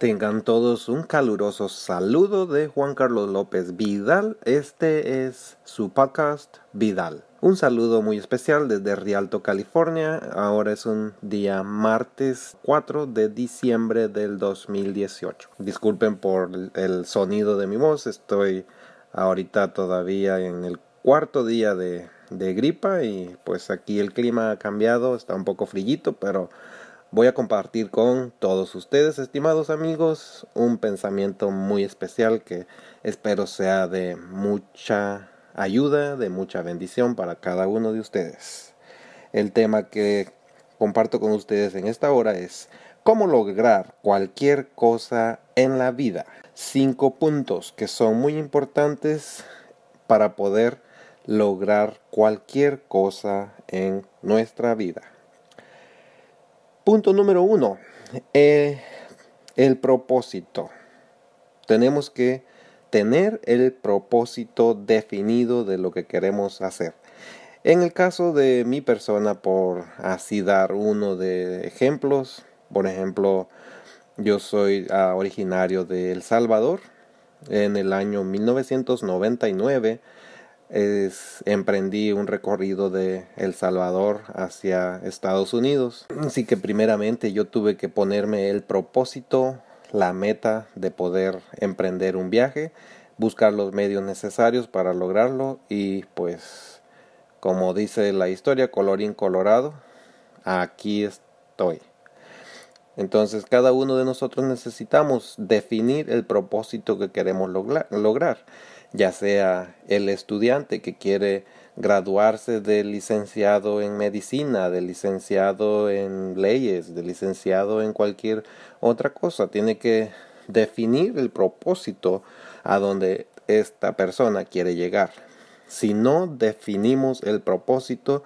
Tengan todos un caluroso saludo de Juan Carlos López Vidal. Este es su podcast Vidal. Un saludo muy especial desde Rialto, California. Ahora es un día martes 4 de diciembre del 2018. Disculpen por el sonido de mi voz. Estoy ahorita todavía en el cuarto día de, gripa y pues aquí el clima ha cambiado. Está un poco frillito, pero voy a compartir con todos ustedes, estimados amigos, un pensamiento muy especial que espero sea de mucha ayuda, de mucha bendición para cada uno de ustedes. El tema que comparto con ustedes en esta hora es cómo lograr cualquier cosa en la vida. Cinco puntos que son muy importantes para poder lograr cualquier cosa en nuestra vida. Punto número uno, eh, el propósito. Tenemos que tener el propósito definido de lo que queremos hacer. En el caso de mi persona, por así dar uno de ejemplos, por ejemplo, yo soy ah, originario de El Salvador. En el año 1999 es, emprendí un recorrido de El Salvador hacia Estados Unidos. Así que primeramente yo tuve que ponerme el propósito, la meta de poder emprender un viaje, buscar los medios necesarios para lograrlo y pues como dice la historia, colorín colorado, aquí estoy. Entonces cada uno de nosotros necesitamos definir el propósito que queremos lograr ya sea el estudiante que quiere graduarse de licenciado en medicina, de licenciado en leyes, de licenciado en cualquier otra cosa, tiene que definir el propósito a donde esta persona quiere llegar. Si no definimos el propósito,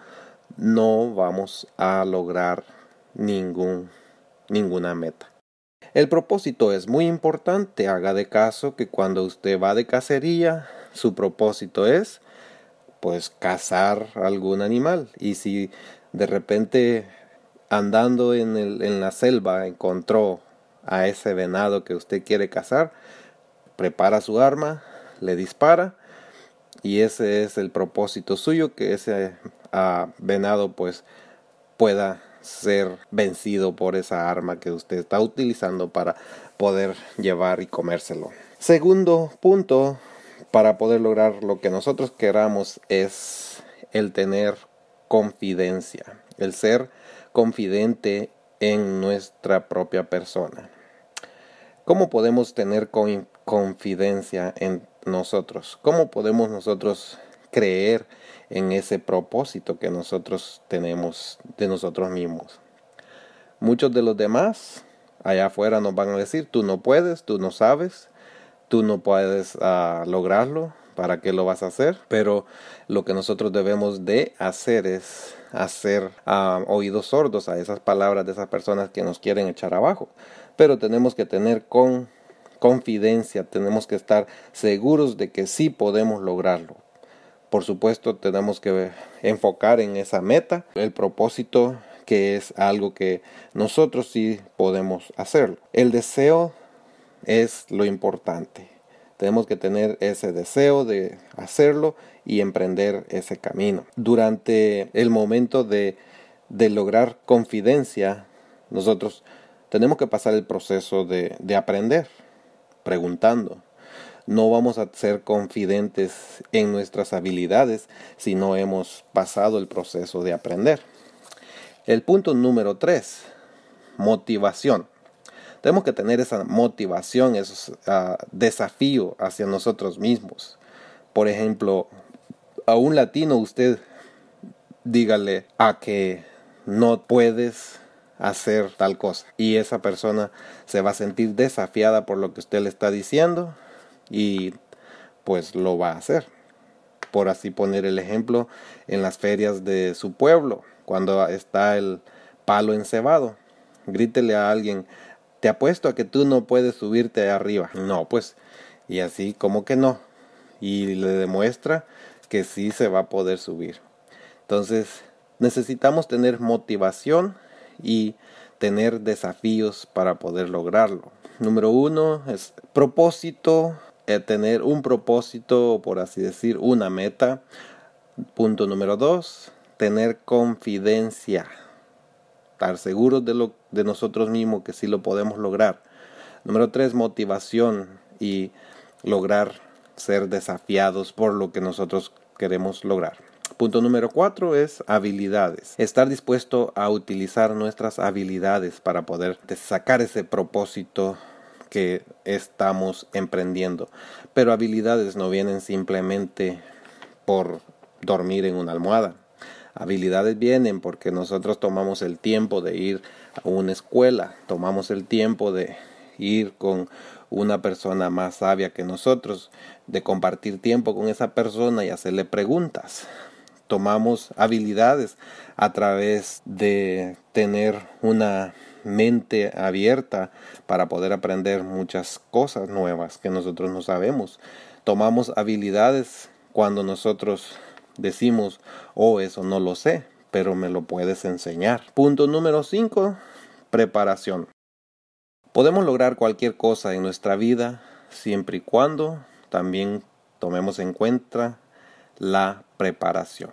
no vamos a lograr ningún, ninguna meta. El propósito es muy importante. Haga de caso que cuando usted va de cacería, su propósito es pues cazar algún animal. Y si de repente andando en, el, en la selva encontró a ese venado que usted quiere cazar, prepara su arma, le dispara y ese es el propósito suyo, que ese ah, venado pues pueda ser vencido por esa arma que usted está utilizando para poder llevar y comérselo. Segundo punto para poder lograr lo que nosotros queramos es el tener confidencia, el ser confidente en nuestra propia persona. ¿Cómo podemos tener confidencia en nosotros? ¿Cómo podemos nosotros creer en ese propósito que nosotros tenemos de nosotros mismos. Muchos de los demás allá afuera nos van a decir, tú no puedes, tú no sabes, tú no puedes ah, lograrlo, ¿para qué lo vas a hacer? Pero lo que nosotros debemos de hacer es hacer ah, oídos sordos a esas palabras de esas personas que nos quieren echar abajo. Pero tenemos que tener con confidencia, tenemos que estar seguros de que sí podemos lograrlo. Por supuesto, tenemos que enfocar en esa meta, el propósito que es algo que nosotros sí podemos hacerlo. El deseo es lo importante. Tenemos que tener ese deseo de hacerlo y emprender ese camino. Durante el momento de, lograr confidencia, nosotros tenemos que pasar el proceso de aprender, preguntando, no vamos a ser confidentes en nuestras habilidades si no hemos pasado el proceso de aprender. El punto número tres, motivación. Tenemos que tener esa motivación, ese ah, desafío hacia nosotros mismos. Por ejemplo, a un latino usted dígale a que no puedes hacer tal cosa y esa persona se va a sentir desafiada por lo que usted le está diciendo y pues lo va a hacer. Por así poner el ejemplo en las ferias de su pueblo, cuando está el palo encebado, grítele a alguien, te apuesto a que tú no puedes subirte arriba. No, pues, y así como que no. Y le demuestra que sí se va a poder subir. Entonces, necesitamos tener motivación y tener desafíos para poder lograrlo. número uno es propósito, tener un propósito, por así decir, una meta. Punto número dos, tener confidencia, estar seguros de, lo, de nosotros mismos que sí lo podemos lograr. Número tres, motivación y lograr ser desafiados por lo que nosotros queremos lograr. Punto número cuatro es habilidades. Estar dispuesto a utilizar nuestras habilidades para poder sacar ese propósito que estamos emprendiendo. Pero habilidades no vienen simplemente por dormir en una almohada. Habilidades vienen porque nosotros tomamos el tiempo de ir a una escuela, tomamos el tiempo de ir con una persona más sabia que nosotros, de compartir tiempo con esa persona y hacerle preguntas. Tomamos habilidades a través de tener una mente abierta para poder aprender muchas cosas nuevas que nosotros no sabemos. Tomamos habilidades cuando nosotros decimos, oh, eso no lo sé, pero me lo puedes enseñar. Punto número 5, preparación. Podemos lograr cualquier cosa en nuestra vida siempre y cuando también tomemos en cuenta la preparación.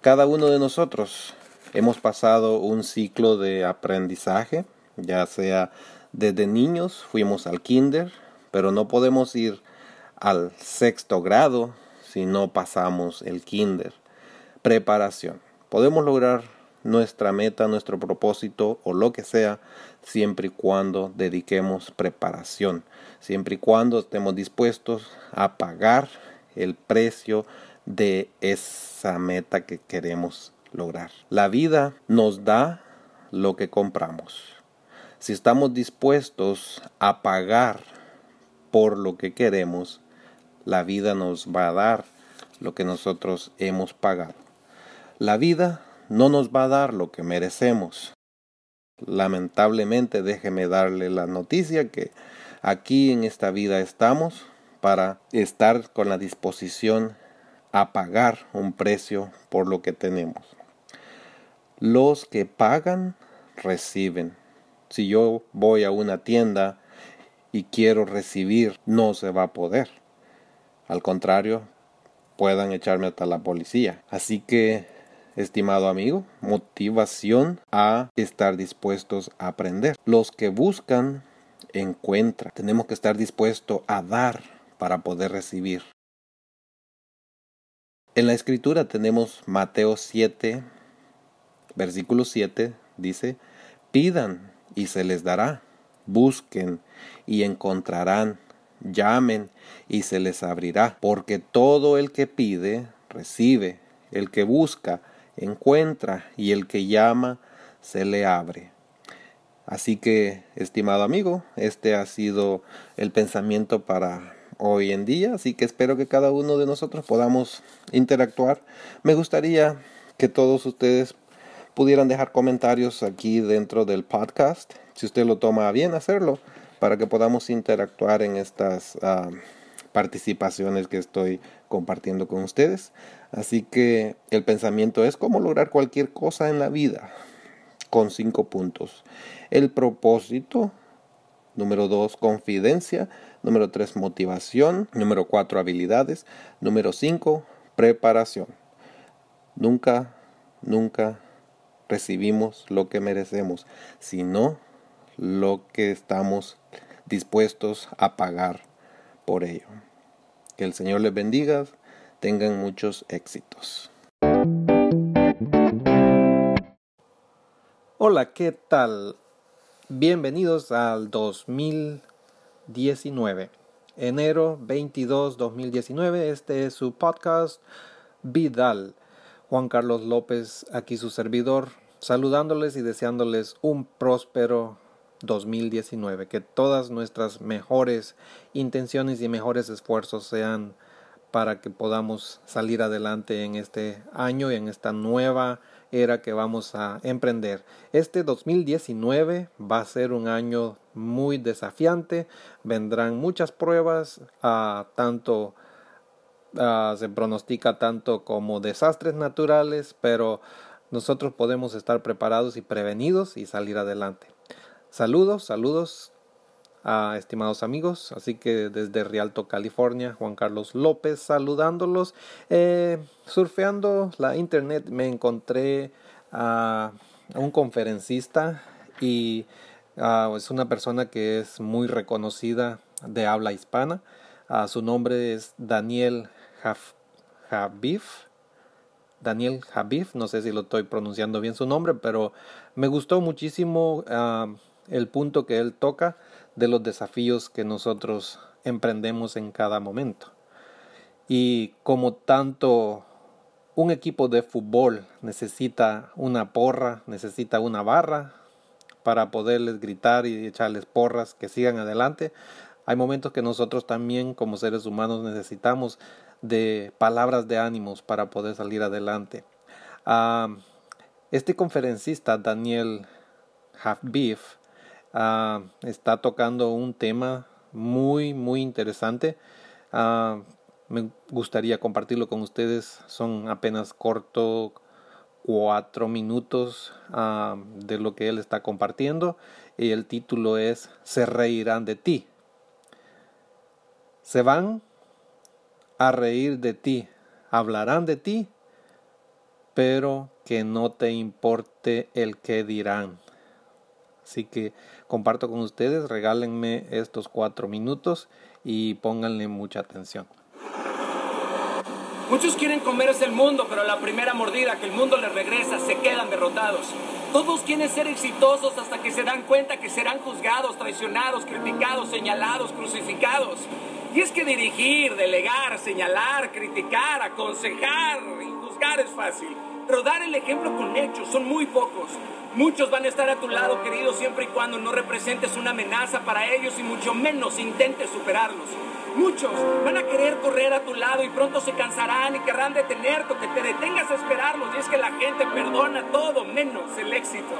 Cada uno de nosotros hemos pasado un ciclo de aprendizaje, ya sea desde niños fuimos al kinder, pero no podemos ir al sexto grado si no pasamos el kinder. Preparación. Podemos lograr nuestra meta, nuestro propósito o lo que sea, siempre y cuando dediquemos preparación, siempre y cuando estemos dispuestos a pagar el precio de esa meta que queremos lograr. La vida nos da lo que compramos. Si estamos dispuestos a pagar por lo que queremos, la vida nos va a dar lo que nosotros hemos pagado. La vida no nos va a dar lo que merecemos. Lamentablemente déjeme darle la noticia que aquí en esta vida estamos para estar con la disposición a pagar un precio por lo que tenemos. Los que pagan reciben. Si yo voy a una tienda y quiero recibir, no se va a poder. Al contrario, puedan echarme hasta la policía. Así que estimado amigo, motivación a estar dispuestos a aprender. Los que buscan, encuentran. Tenemos que estar dispuestos a dar para poder recibir. En la escritura tenemos Mateo 7, versículo 7, dice, pidan y se les dará, busquen y encontrarán, llamen y se les abrirá, porque todo el que pide, recibe, el que busca, encuentra y el que llama se le abre. Así que, estimado amigo, este ha sido el pensamiento para hoy en día, así que espero que cada uno de nosotros podamos interactuar. Me gustaría que todos ustedes pudieran dejar comentarios aquí dentro del podcast, si usted lo toma bien hacerlo, para que podamos interactuar en estas ah, participaciones que estoy compartiendo con ustedes. Así que el pensamiento es cómo lograr cualquier cosa en la vida con cinco puntos. El propósito. Número dos, confidencia. Número tres, motivación. Número cuatro, habilidades. Número cinco, preparación. Nunca, nunca recibimos lo que merecemos, sino lo que estamos dispuestos a pagar por ello. Que el Señor les bendiga tengan muchos éxitos. Hola, ¿qué tal? Bienvenidos al 2019. Enero 22, 2019. Este es su podcast Vidal. Juan Carlos López, aquí su servidor, saludándoles y deseándoles un próspero 2019. Que todas nuestras mejores intenciones y mejores esfuerzos sean para que podamos salir adelante en este año y en esta nueva era que vamos a emprender. Este 2019 va a ser un año muy desafiante, vendrán muchas pruebas, uh, tanto uh, se pronostica tanto como desastres naturales, pero nosotros podemos estar preparados y prevenidos y salir adelante. Saludos, saludos a estimados amigos. Así que desde Rialto, California, Juan Carlos López saludándolos. Eh, surfeando la internet me encontré a un conferencista y ah, es una persona que es muy reconocida de habla hispana. Ah, su nombre es Daniel Javif. Daniel Javif, no sé si lo estoy pronunciando bien su nombre, pero me gustó muchísimo ah, el punto que él toca de los desafíos que nosotros emprendemos en cada momento. Y como tanto un equipo de fútbol necesita una porra, necesita una barra para poderles gritar y echarles porras que sigan adelante, hay momentos que nosotros también como seres humanos necesitamos de palabras de ánimos para poder salir adelante. Ah, este conferencista, Daniel Halfbeef, Ah, está tocando un tema muy, muy interesante. Ah, me gustaría compartirlo con ustedes. Son apenas corto cuatro minutos de lo que él está compartiendo y el título es Se reirán de ti. Se van a reír de ti, hablarán de ti, pero que no te importe el que dirán. Así que comparto con ustedes, regálenme estos cuatro minutos y pónganle mucha atención. Muchos quieren comerse el mundo, pero la primera mordida que el mundo les regresa se quedan derrotados. Todos quieren ser exitosos hasta que se dan cuenta que serán juzgados, traicionados, criticados, señalados, crucificados. Y es que dirigir, delegar, señalar, criticar, aconsejar y juzgar es fácil. Pero dar el ejemplo con hechos son muy pocos. Muchos van a estar a tu lado, querido, siempre y cuando no representes una amenaza para ellos y mucho menos intentes superarlos. Muchos van a querer correr a tu lado y pronto se cansarán y querrán detenerte o que te detengas a esperarlos. Y es que la gente perdona todo menos el éxito.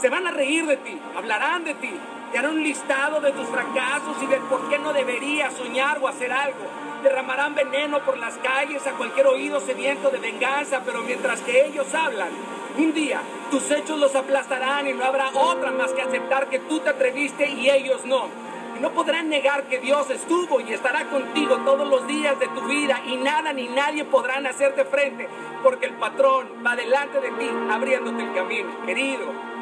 Se van a reír de ti, hablarán de ti, te harán un listado de tus fracasos y de por qué no deberías soñar o hacer algo derramarán veneno por las calles a cualquier oído sediento de venganza, pero mientras que ellos hablan, un día tus hechos los aplastarán y no habrá otra más que aceptar que tú te atreviste y ellos no. Y no podrán negar que Dios estuvo y estará contigo todos los días de tu vida y nada ni nadie podrán hacerte frente porque el patrón va delante de ti abriéndote el camino, querido.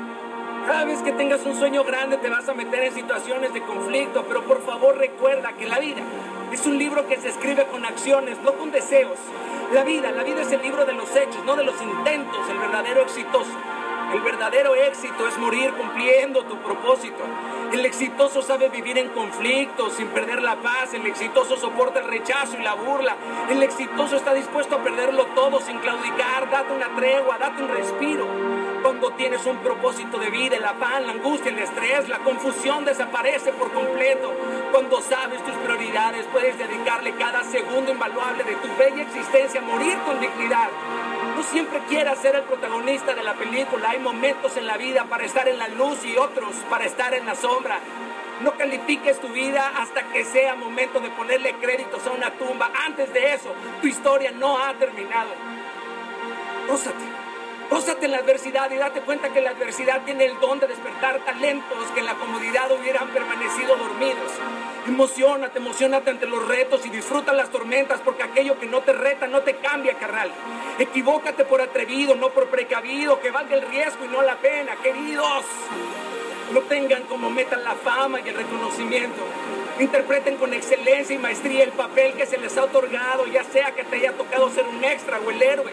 Cada vez que tengas un sueño grande te vas a meter en situaciones de conflicto, pero por favor recuerda que la vida es un libro que se escribe con acciones, no con deseos. La vida, la vida es el libro de los hechos, no de los intentos, el verdadero exitoso. El verdadero éxito es morir cumpliendo tu propósito. El exitoso sabe vivir en conflicto sin perder la paz. El exitoso soporta el rechazo y la burla. El exitoso está dispuesto a perderlo todo sin claudicar. Date una tregua, date un respiro. Cuando tienes un propósito de vida, el afán, la angustia, el estrés, la confusión desaparece por completo. Cuando sabes tus prioridades, puedes dedicarle cada segundo invaluable de tu bella existencia a morir con dignidad. No siempre quieras ser el protagonista de la película. Hay momentos en la vida para estar en la luz y otros para estar en la sombra. No califiques tu vida hasta que sea momento de ponerle créditos a una tumba. Antes de eso, tu historia no ha terminado. Ósate. Pósate en la adversidad y date cuenta que la adversidad tiene el don de despertar talentos que en la comodidad hubieran permanecido dormidos. Emocionate, emocionate ante los retos y disfruta las tormentas porque aquello que no te reta no te cambia, carnal. Equivócate por atrevido, no por precavido, que valga el riesgo y no la pena, queridos. No tengan como meta la fama y el reconocimiento. Interpreten con excelencia y maestría el papel que se les ha otorgado, ya sea que te haya tocado ser un extra o el héroe.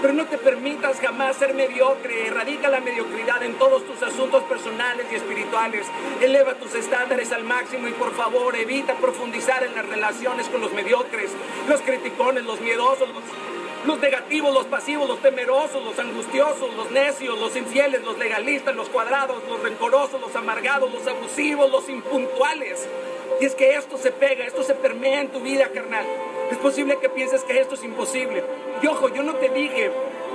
Pero no te permitas jamás ser mediocre. Erradica la mediocridad en todos tus asuntos personales y espirituales. Eleva tus estándares al máximo y por favor evita profundizar en las relaciones con los mediocres, los criticones, los miedosos, los, negativos, los pasivos, los temerosos, los angustiosos, los necios, los infieles, los legalistas, los cuadrados, los rencorosos, los amargados, los abusivos, los impuntuales. Y es que esto se pega, esto se permea en tu vida, carnal. Es posible que pienses que esto es imposible. Y ojo, yo no te dije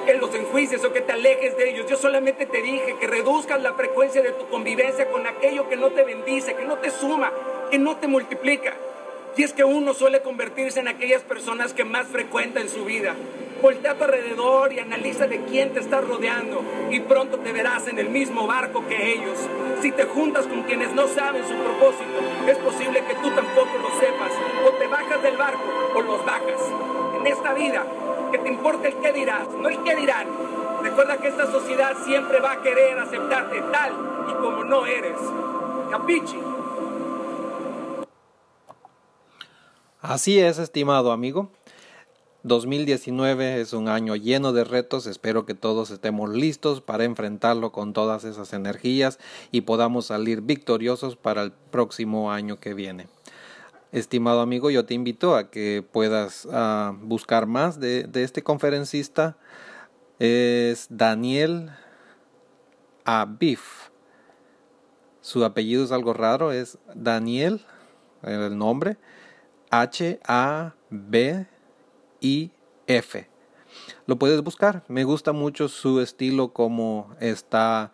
que los enjuicies o que te alejes de ellos. Yo solamente te dije que reduzcas la frecuencia de tu convivencia con aquello que no te bendice, que no te suma, que no te multiplica. Y es que uno suele convertirse en aquellas personas que más frecuenta en su vida. Voltea a tu alrededor y analiza de quién te estás rodeando y pronto te verás en el mismo barco que ellos. Si te juntas con quienes no saben su propósito, es posible que tú tampoco lo sepas. O te bajas del barco o los bajas. En esta vida, que te importe el qué dirás, no el qué dirán. Recuerda que esta sociedad siempre va a querer aceptarte tal y como no eres. Capichi. Así es, estimado amigo. 2019 es un año lleno de retos, espero que todos estemos listos para enfrentarlo con todas esas energías y podamos salir victoriosos para el próximo año que viene. Estimado amigo, yo te invito a que puedas uh, buscar más de, este conferencista. Es Daniel Abif. Su apellido es algo raro, es Daniel, el nombre, H-A-B y F. Lo puedes buscar. Me gusta mucho su estilo como está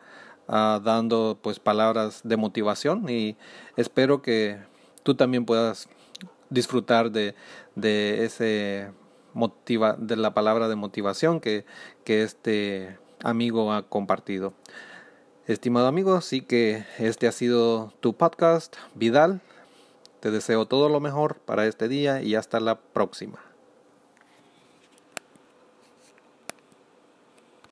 uh, dando pues palabras de motivación y espero que tú también puedas disfrutar de, de ese motiva de la palabra de motivación que, que este amigo ha compartido. Estimado amigo, así que este ha sido tu podcast, Vidal. Te deseo todo lo mejor para este día y hasta la próxima.